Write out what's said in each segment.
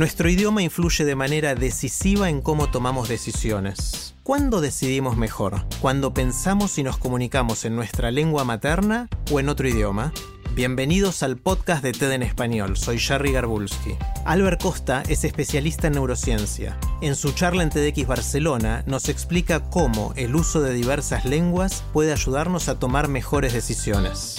Nuestro idioma influye de manera decisiva en cómo tomamos decisiones. ¿Cuándo decidimos mejor? ¿Cuando pensamos y nos comunicamos en nuestra lengua materna o en otro idioma? Bienvenidos al podcast de TED en Español, soy Jerry Garbulski. Albert Costa es especialista en neurociencia. En su charla en TEDx Barcelona nos explica cómo el uso de diversas lenguas puede ayudarnos a tomar mejores decisiones.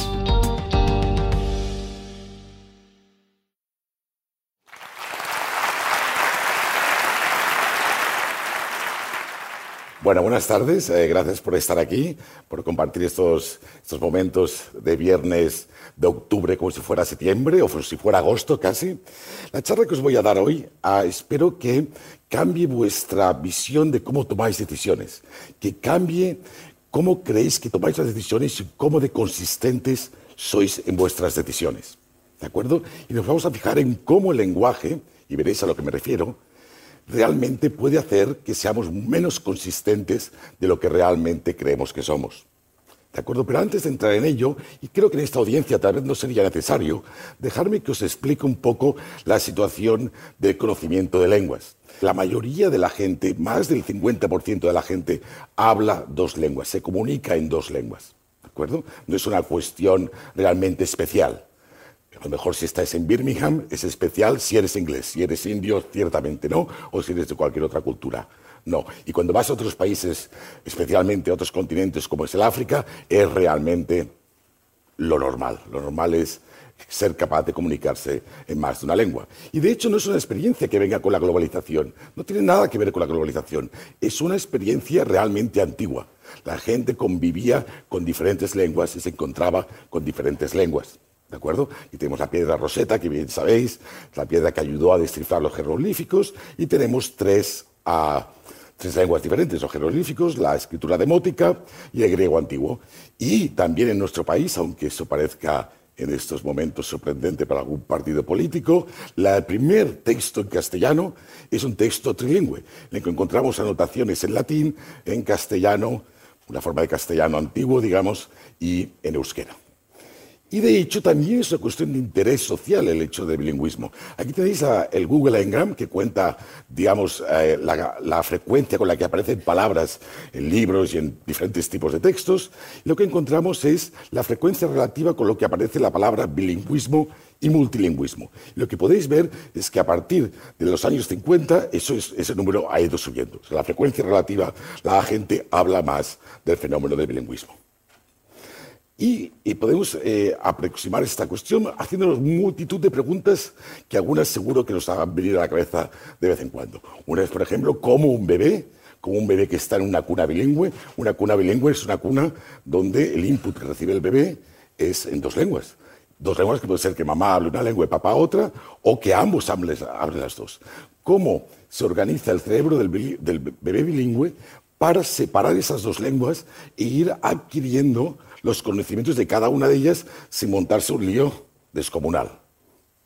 Bueno, buenas tardes. Eh, gracias por estar aquí, por compartir estos, estos momentos de viernes de octubre como si fuera septiembre o si fuera agosto casi. La charla que os voy a dar hoy ah, espero que cambie vuestra visión de cómo tomáis decisiones, que cambie cómo creéis que tomáis las decisiones y cómo de consistentes sois en vuestras decisiones. ¿De acuerdo? Y nos vamos a fijar en cómo el lenguaje, y veréis a lo que me refiero, realmente puede hacer que seamos menos consistentes de lo que realmente creemos que somos. ¿De acuerdo? Pero antes de entrar en ello, y creo que en esta audiencia tal vez no sería necesario, dejarme que os explique un poco la situación del conocimiento de lenguas. La mayoría de la gente, más del 50% de la gente, habla dos lenguas, se comunica en dos lenguas. ¿De acuerdo? No es una cuestión realmente especial. A lo mejor si estás en Birmingham es especial si eres inglés, si eres indio ciertamente no, o si eres de cualquier otra cultura. No. Y cuando vas a otros países, especialmente a otros continentes como es el África, es realmente lo normal. Lo normal es ser capaz de comunicarse en más de una lengua. Y de hecho no es una experiencia que venga con la globalización, no tiene nada que ver con la globalización, es una experiencia realmente antigua. La gente convivía con diferentes lenguas y se encontraba con diferentes lenguas. ¿De acuerdo? Y tenemos la piedra roseta, que bien sabéis, la piedra que ayudó a descifrar los jeroglíficos, y tenemos tres, ah, tres lenguas diferentes, los jeroglíficos, la escritura demótica y el griego antiguo. Y también en nuestro país, aunque eso parezca en estos momentos sorprendente para algún partido político, el primer texto en castellano es un texto trilingüe, en el que encontramos anotaciones en latín, en castellano, una forma de castellano antiguo, digamos, y en euskera. Y de hecho también es una cuestión de interés social el hecho del bilingüismo. Aquí tenéis a, el Google Engram que cuenta, digamos, eh, la, frecuencia con la que aparecen palabras en libros y en diferentes tipos de textos. Lo que encontramos es la frecuencia relativa con lo que aparece la palabra bilingüismo y multilingüismo. Lo que podéis ver es que a partir de los años 50 eso es, ese número ha ido subiendo. O sea, la frecuencia relativa, la gente habla más del fenómeno del bilingüismo. Y, podemos eh, aproximar esta cuestión haciéndonos multitud de preguntas que algunas seguro que nos hagan venir a la cabeza de vez en cuando. Una es, por ejemplo, cómo un bebé, como un bebé que está en una cuna bilingüe, una cuna bilingüe es una cuna donde el input que recibe el bebé es en dos lenguas. Dos lenguas que puede ser que mamá hable una lengua y papá otra, o que ambos hablen, las dos. ¿Cómo se organiza el cerebro del bebé bilingüe para separar esas dos lenguas e ir adquiriendo los conocimientos de cada una de ellas sin montarse un lío descomunal.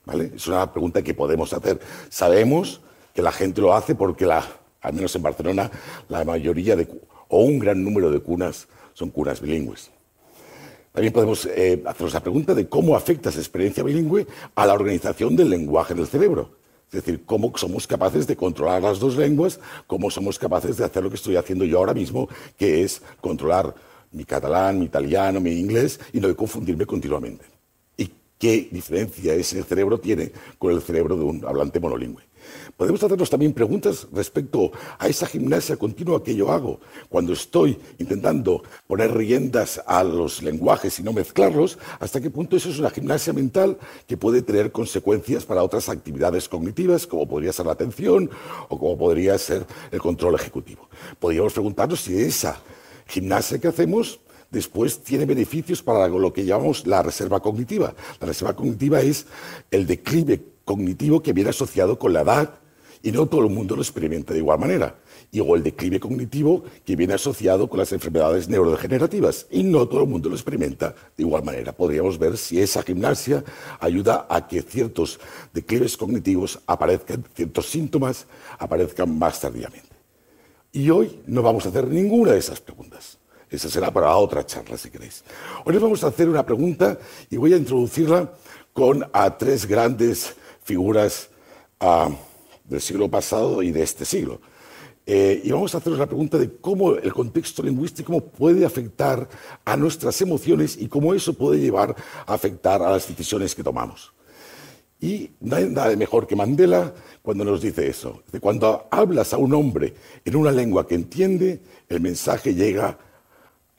¿Vale? Es una pregunta que podemos hacer. Sabemos que la gente lo hace porque, la, al menos en Barcelona, la mayoría de, o un gran número de cunas son cunas bilingües. También podemos eh, hacernos la pregunta de cómo afecta esa experiencia bilingüe a la organización del lenguaje en el cerebro. Es decir, cómo somos capaces de controlar las dos lenguas, cómo somos capaces de hacer lo que estoy haciendo yo ahora mismo, que es controlar mi catalán, mi italiano, mi inglés, y no de confundirme continuamente. Y qué diferencia ese cerebro tiene con el cerebro de un hablante monolingüe. Podemos hacernos también preguntas respecto a esa gimnasia continua que yo hago cuando estoy intentando poner riendas a los lenguajes y no mezclarlos, hasta qué punto eso es una gimnasia mental que puede tener consecuencias para otras actividades cognitivas, como podría ser la atención o como podría ser el control ejecutivo. Podríamos preguntarnos si esa gimnasia que hacemos después tiene beneficios para lo que llamamos la reserva cognitiva. La reserva cognitiva es el declive cognitivo que viene asociado con la edad y no todo el mundo lo experimenta de igual manera. Y o el declive cognitivo que viene asociado con las enfermedades neurodegenerativas y no todo el mundo lo experimenta de igual manera. Podríamos ver si esa gimnasia ayuda a que ciertos declives cognitivos aparezcan, ciertos síntomas aparezcan más tardíamente. Y hoy no vamos a hacer ninguna de esas preguntas. Esa será para otra charla, si queréis. Hoy les vamos a hacer una pregunta y voy a introducirla con a tres grandes figuras ah, del siglo pasado y de este siglo. Eh, y vamos a hacer la pregunta de cómo el contexto lingüístico puede afectar a nuestras emociones y cómo eso puede llevar a afectar a las decisiones que tomamos. Y no hay mejor que Mandela cuando nos dice eso. Cuando hablas a un hombre en una lengua que entiende, el mensaje llega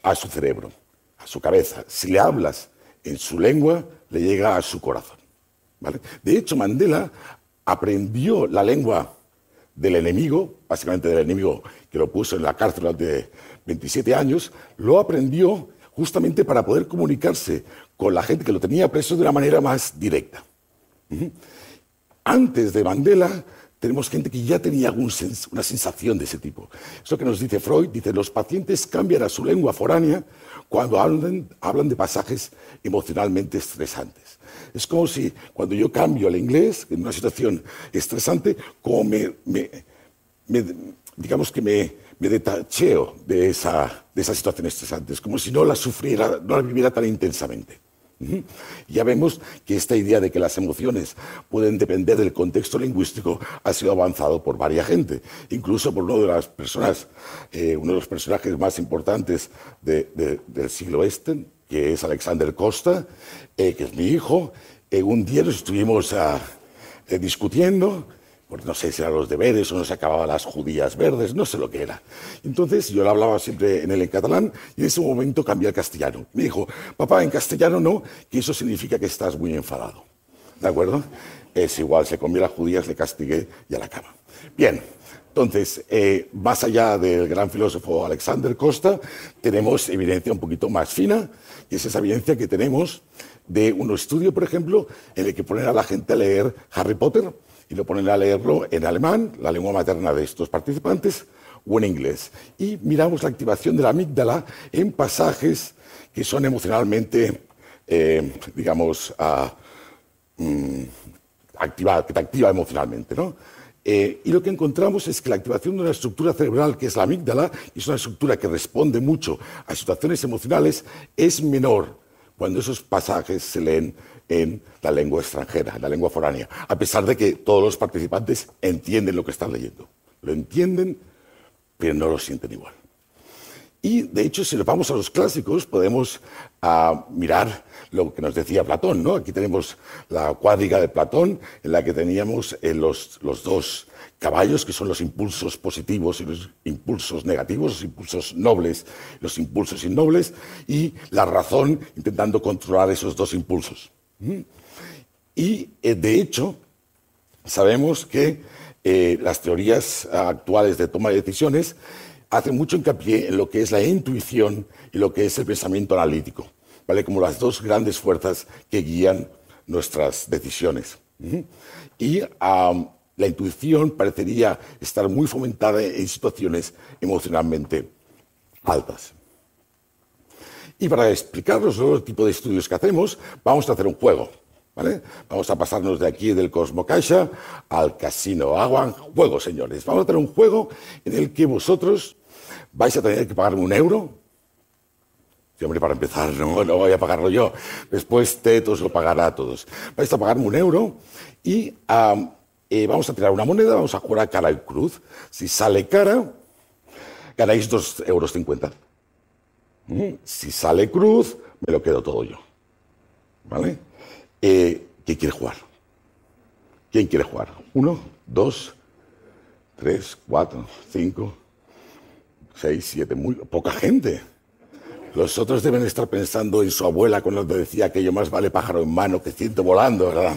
a su cerebro, a su cabeza. Si le hablas en su lengua, le llega a su corazón. De hecho, Mandela aprendió la lengua del enemigo, básicamente del enemigo que lo puso en la cárcel durante 27 años, lo aprendió justamente para poder comunicarse con la gente que lo tenía preso de una manera más directa. Antes de Mandela, tenemos gente que ya tenía una sensación de ese tipo. Eso que nos dice Freud, dice, los pacientes cambian a su lengua foránea cuando hablan de pasajes emocionalmente estresantes. Es como si cuando yo cambio al inglés en una situación estresante, como me, digamos que me, detacheo de esa, de esa situación estresante. Es como si no la sufriera, no la viviera tan intensamente. Ya vemos que esta idea de que las emociones pueden depender del contexto lingüístico ha sido avanzado por varias gente, incluso por uno de las personas, eh, uno de los personajes más importantes del siglo este, que es Alexander Costa, eh, que es mi hijo. Eh, un día nos estuvimos ah, eh, discutiendo, porque no sé si eran los deberes o no se acababan las judías verdes, no sé lo que era. Entonces yo le hablaba siempre en él en catalán y en ese momento cambié al castellano. Me dijo, papá, en castellano no, que eso significa que estás muy enfadado. ¿De acuerdo? Es igual, se comió las judías, le castigué y a la cama. Bien, entonces, más allá del gran filósofo Alexander Costa, tenemos evidencia un poquito más fina y es esa evidencia que tenemos de un estudio, por ejemplo, en el que ponen a la gente a leer Harry Potter y lo ponen a leerlo en alemán, la lengua materna de estos participantes, o en inglés. Y miramos la activación de la amígdala en pasajes que son emocionalmente, eh, digamos, mm, que te activa emocionalmente. ¿no? Eh, y lo que encontramos es que la activación de una estructura cerebral, que es la amígdala, y es una estructura que responde mucho a situaciones emocionales, es menor cuando esos pasajes se leen en la lengua extranjera, en la lengua foránea, a pesar de que todos los participantes entienden lo que están leyendo. Lo entienden, pero no lo sienten igual. Y de hecho, si nos vamos a los clásicos, podemos ah, mirar lo que nos decía Platón. ¿no? Aquí tenemos la cuadriga de Platón, en la que teníamos eh, los, los, dos caballos, que son los impulsos positivos y los impulsos negativos, los impulsos nobles los impulsos innobles, y la razón intentando controlar esos dos impulsos. Y eh, de hecho, sabemos que eh, las teorías actuales de toma de decisiones hace mucho hincapié en lo que es la intuición y lo que es el pensamiento analítico, ¿vale? Como las dos grandes fuerzas que guían nuestras decisiones. Y la intuición parecería estar muy fomentada en situaciones emocionalmente altas. Y para explicaros el tipo de estudios que hacemos, vamos a hacer un juego. ¿Vale? Vamos a pasarnos de aquí del Cosmo Caixa al Casino Agua. Juego, señores. Vamos a hacer un juego en el que vosotros vais a tener que pagarme un euro. Sí, hombre, para empezar, no, no voy a pagarlo yo. Después Tetos lo pagará a todos. Vais a pagarme un euro y eh, vamos a tirar una moneda, vamos a jugar a cara y cruz. Si sale cara, ganáis 2,50 euros. Mm, si sale cruz, me lo quedo todo yo. ¿Vale? Eh, ¿Quién quiere jugar? ¿Quién quiere jugar? ¿Uno? ¿Dos? ¿Tres? ¿Cuatro? ¿Cinco? ¿Seis? ¿Siete? Muy poca gente. Los otros deben estar pensando en su abuela cuando decía que yo más vale pájaro en mano que ciento volando, ¿verdad?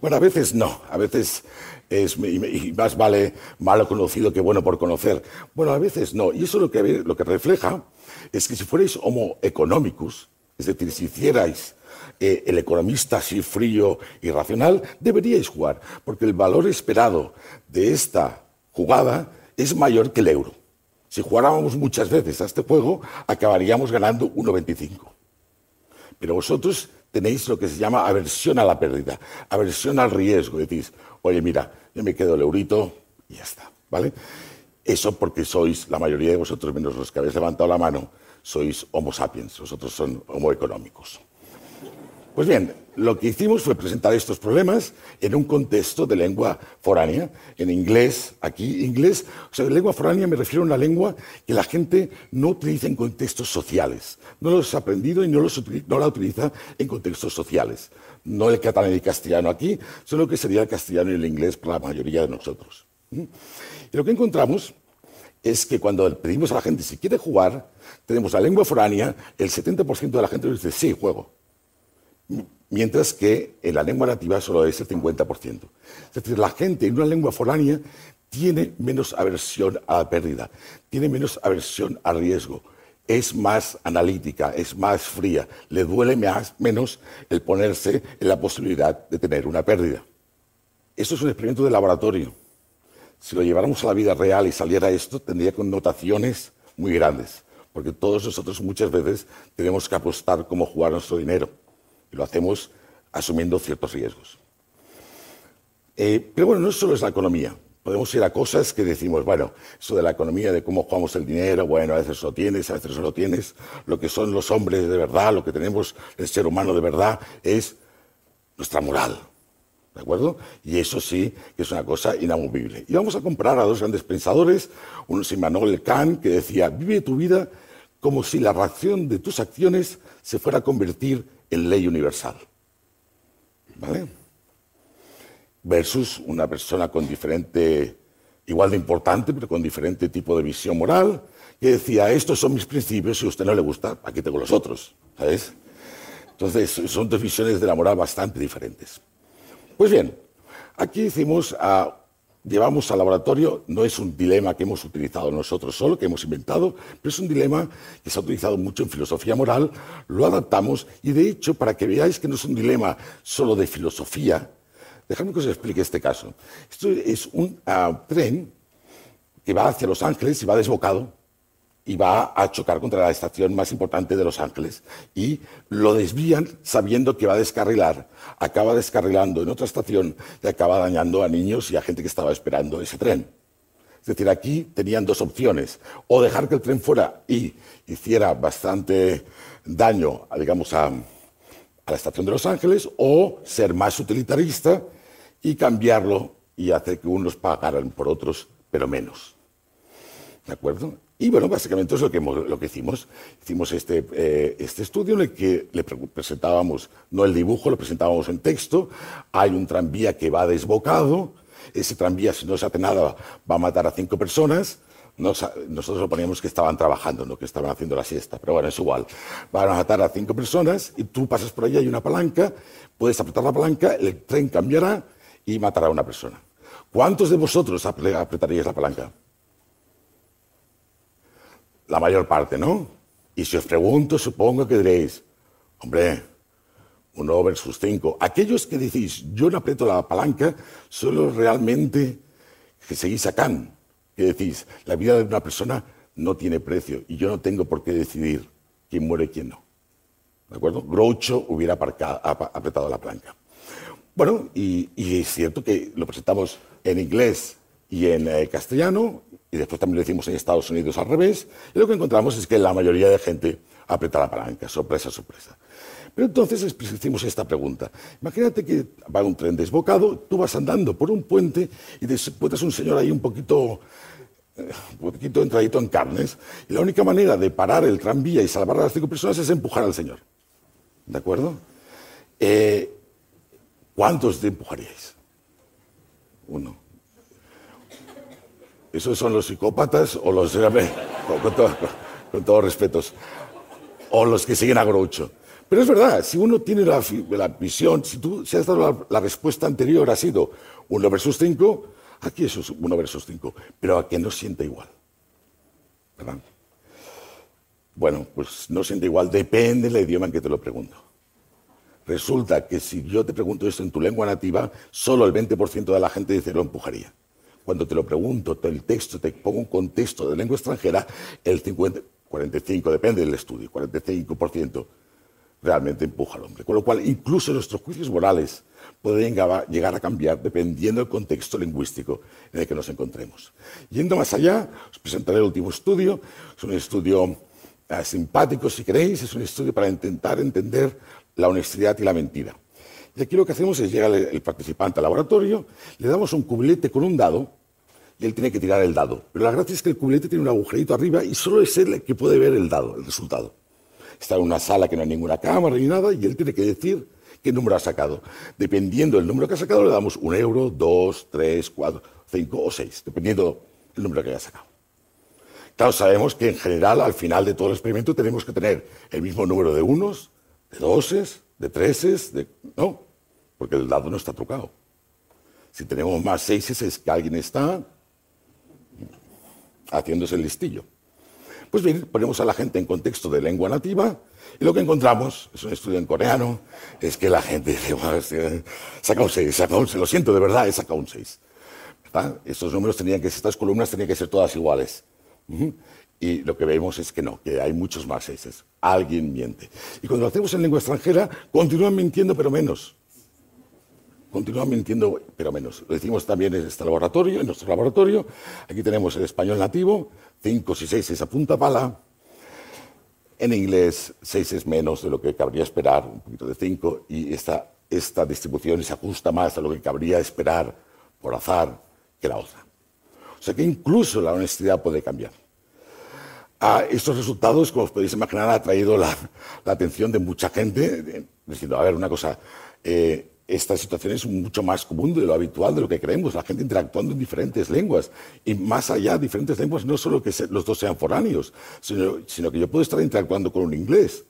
Bueno, a veces no, a veces es y más vale malo conocido que bueno por conocer. Bueno, a veces no. Y eso lo que, lo que refleja es que si fuerais homo economicus, es decir, si hicierais eh, el economista así frío y racional, deberíais jugar, porque el valor esperado de esta jugada es mayor que el euro. Si jugáramos muchas veces a este juego, acabaríamos ganando 1,25. Pero vosotros tenéis lo que se llama aversión a la pérdida, aversión al riesgo. Decís, oye, mira, yo me quedo el eurito y ya está, ¿vale? Eso porque sois, la mayoría de vosotros, menos los que habéis levantado la mano, sois homo sapiens, vosotros son homo económicos. Pues bien, lo que hicimos fue presentar estos problemas en un contexto de lengua foránea, en inglés, aquí inglés. O sea, lengua foránea me refiero a una lengua que la gente no utiliza en contextos sociales. No los ha aprendido y no, la utiliza en contextos sociales. No el catalán y el castellano aquí, sino que sería el castellano y el inglés para la mayoría de nosotros. ¿Mm? Y lo que encontramos es que cuando pedimos a la gente si quiere jugar, tenemos la lengua foránea, el 70% de la gente dice sí, juego mientras que en la lengua nativa solo es el 50%. Es decir, la gente en una lengua foránea tiene menos aversión a la pérdida, tiene menos aversión al riesgo, es más analítica, es más fría, le duele más, menos el ponerse en la posibilidad de tener una pérdida. Esto es un experimento de laboratorio. Si lo lleváramos a la vida real y saliera esto, tendría connotaciones muy grandes, porque todos nosotros muchas veces tenemos que apostar cómo jugar nuestro dinero y lo hacemos asumiendo ciertos riesgos. Eh, pero bueno, no solo es la economía. Podemos ir a cosas que decimos, bueno, eso de la economía, de cómo jugamos el dinero, bueno, a veces lo tienes, a veces no lo tienes. Lo que son los hombres de verdad, lo que tenemos el ser humano de verdad, es nuestra moral. ¿De acuerdo? Y eso sí que es una cosa inamovible. Y vamos a comparar a dos grandes pensadores, uno es Immanuel Kant, que decía, vive tu vida como si la reacción de tus acciones se fuera a convertir en ley universal. ¿Vale? Versus una persona con diferente, igual de importante, pero con diferente tipo de visión moral, que decía, estos son mis principios, si a usted no le gusta, aquí tengo los otros. ¿Sabes? Entonces, son dos visiones de la moral bastante diferentes. Pues bien, aquí hicimos a llevamos al laboratorio no es un dilema que hemos utilizado nosotros solo, que hemos inventado, pero es un dilema que se ha utilizado mucho en filosofía moral, lo adaptamos y de hecho, para que veáis que no es un dilema solo de filosofía, dejadme que os explique este caso. Esto es un ah, tren que va hacia Los Ángeles y va desbocado y va a chocar contra la estación más importante de Los Ángeles. Y lo desvían sabiendo que va a descarrilar. Acaba descarrilando en otra estación y acaba dañando a niños y a gente que estaba esperando ese tren. Es decir, aquí tenían dos opciones. O dejar que el tren fuera y hiciera bastante daño, digamos, a, a la estación de Los Ángeles, o ser más utilitarista y cambiarlo y hacer que unos pagaran por otros, pero menos. ¿De acuerdo? Y bueno, básicamente es lo que, lo que hicimos. Hicimos este, eh, este estudio en el que le presentábamos, no el dibujo, lo presentábamos en texto. Hay un tranvía que va desbocado. Ese tranvía, si no se hace nada, va a matar a cinco personas. nosotros lo poníamos que estaban trabajando, no que estaban haciendo la siesta, pero bueno, es igual. Van a matar a cinco personas y tú pasas por ahí, hay una palanca, puedes apretar la palanca, el tren cambiará y matará a una persona. ¿Cuántos de vosotros apretaríais la palanca? La mayor parte, ¿no? Y si os pregunto, supongo que diréis, hombre, uno versus cinco. Aquellos que decís, yo no aprieto la palanca, solo realmente que seguís a que decís, la vida de una persona no tiene precio y yo no tengo por qué decidir quién muere y quién no. ¿De acuerdo? Groucho hubiera apretado la palanca. Bueno, y, es cierto que lo presentamos en inglés y en eh, castellano, y después también lo hicimos en Estados Unidos al revés, y lo que encontramos es que la mayoría de gente aprieta la palanca, sorpresa, sorpresa. Pero entonces hicimos esta pregunta. Imagínate que va un tren desbocado, tú vas andando por un puente y encuentras un señor ahí un poquito, eh, un poquito entradito en carnes, y la única manera de parar el tranvía y salvar a las cinco personas es empujar al señor. ¿De acuerdo? Eh, ¿Cuántos te empujaríais? Uno. ¿Esos son los psicópatas o los... Con, todo, con todos respetos. O los que siguen a Groucho. Pero es verdad, si uno tiene la, visión, si tú si has dado la, respuesta anterior ha sido 1 versus 5, aquí eso es 1 versus 5, pero a que no sienta igual. ¿Verdad? Bueno, pues no siente igual, depende del idioma en que te lo pregunto. Resulta que si yo te pregunto esto en tu lengua nativa, solo el 20% de la gente dice lo empujaría. Cuando te lo pregunto, el texto, te pongo un contexto de lengua extranjera, el 50, 45, depende del estudio, 45% realmente empuja al hombre. Con lo cual, incluso nuestros juicios morales pueden llegar a cambiar dependiendo del contexto lingüístico en el que nos encontremos. Yendo más allá, os presentaré el último estudio. Es un estudio eh, simpático, si queréis, es un estudio para intentar entender la honestidad y la mentira. Y aquí lo que hacemos es llegar el participante al laboratorio, le damos un cubilete con un dado y él tiene que tirar el dado. Pero la gracia es que el cubilete tiene un agujerito arriba y solo es él el que puede ver el dado, el resultado. Está en una sala que no hay ninguna cámara ni nada y él tiene que decir qué número ha sacado. Dependiendo del número que ha sacado, le damos un euro, dos, tres, cuatro, cinco o seis, dependiendo del número que haya sacado. Claro, sabemos que en general, al final de todo el experimento, tenemos que tener el mismo número de unos, de doses, de treses, de... No, porque el dado no está trucado. Si tenemos más seises es que alguien está haciéndose el listillo. Pues bien, ponemos a la gente en contexto de lengua nativa y lo que encontramos, es un estudio en coreano, es que la gente dice, saca un 6, saca un 6, lo siento de verdad, he sacado un 6. Estos números tenían que, estas columnas tenían que ser todas iguales. Y lo que vemos es que no, que hay muchos más seises. Alguien miente. Y cuando lo hacemos en lengua extranjera, continúan mintiendo, pero menos. Continúan mintiendo, pero menos. Lo decimos también en este laboratorio, en nuestro laboratorio. Aquí tenemos el español nativo, cinco y seis es a punta pala. En inglés, seis es menos de lo que cabría esperar, un poquito de cinco, y esta, esta distribución se ajusta más a lo que cabría esperar por azar que la otra. O sea que incluso la honestidad puede cambiar. A estos resultados, como os podéis imaginar, ha traído la, atención de mucha gente, diciendo, a ver, una cosa, eh, esta situación es mucho más común de lo habitual, de lo que creemos, la gente interactuando en diferentes lenguas. Y más allá, diferentes lenguas, no solo que los dos sean foráneos, sino, sino, que yo puedo estar interactuando con un inglés,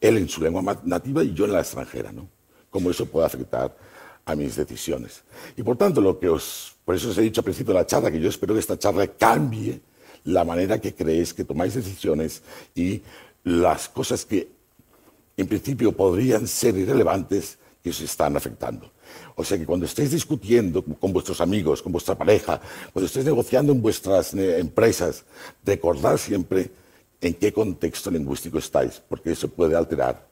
él en su lengua nativa y yo en la extranjera, ¿no? Cómo eso puede afectar a mis decisiones. Y por tanto, lo que os, por eso os he dicho al principio de la charla, que yo espero que esta charla cambie la manera que creéis que tomáis decisiones y las cosas que en principio podrían ser irrelevantes que os están afectando. O sea que cuando estéis discutiendo con vuestros amigos, con vuestra pareja, cuando estéis negociando en vuestras eh, empresas, recordad siempre en qué contexto lingüístico estáis, porque eso puede alterar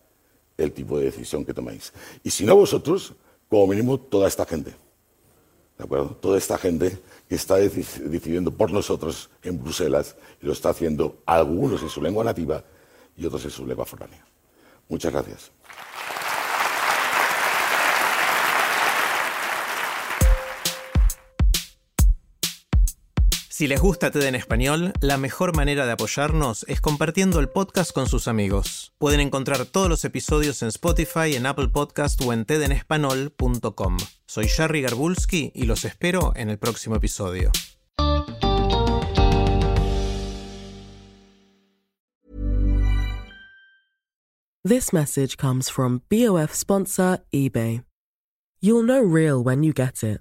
el tipo de decisión que tomáis. Y si no vosotros, como mínimo toda esta gente. ¿De acuerdo? Toda esta gente que está decidiendo por nosotros en Bruselas y lo está haciendo algunos en su lengua nativa y otros en su lengua foránea. Muchas gracias. Si les gusta TED en español, la mejor manera de apoyarnos es compartiendo el podcast con sus amigos. Pueden encontrar todos los episodios en Spotify, en Apple Podcast o en tedenespanol.com. Soy Jerry Garbulski y los espero en el próximo episodio. This message comes from BOF sponsor eBay. You'll know real when you get it.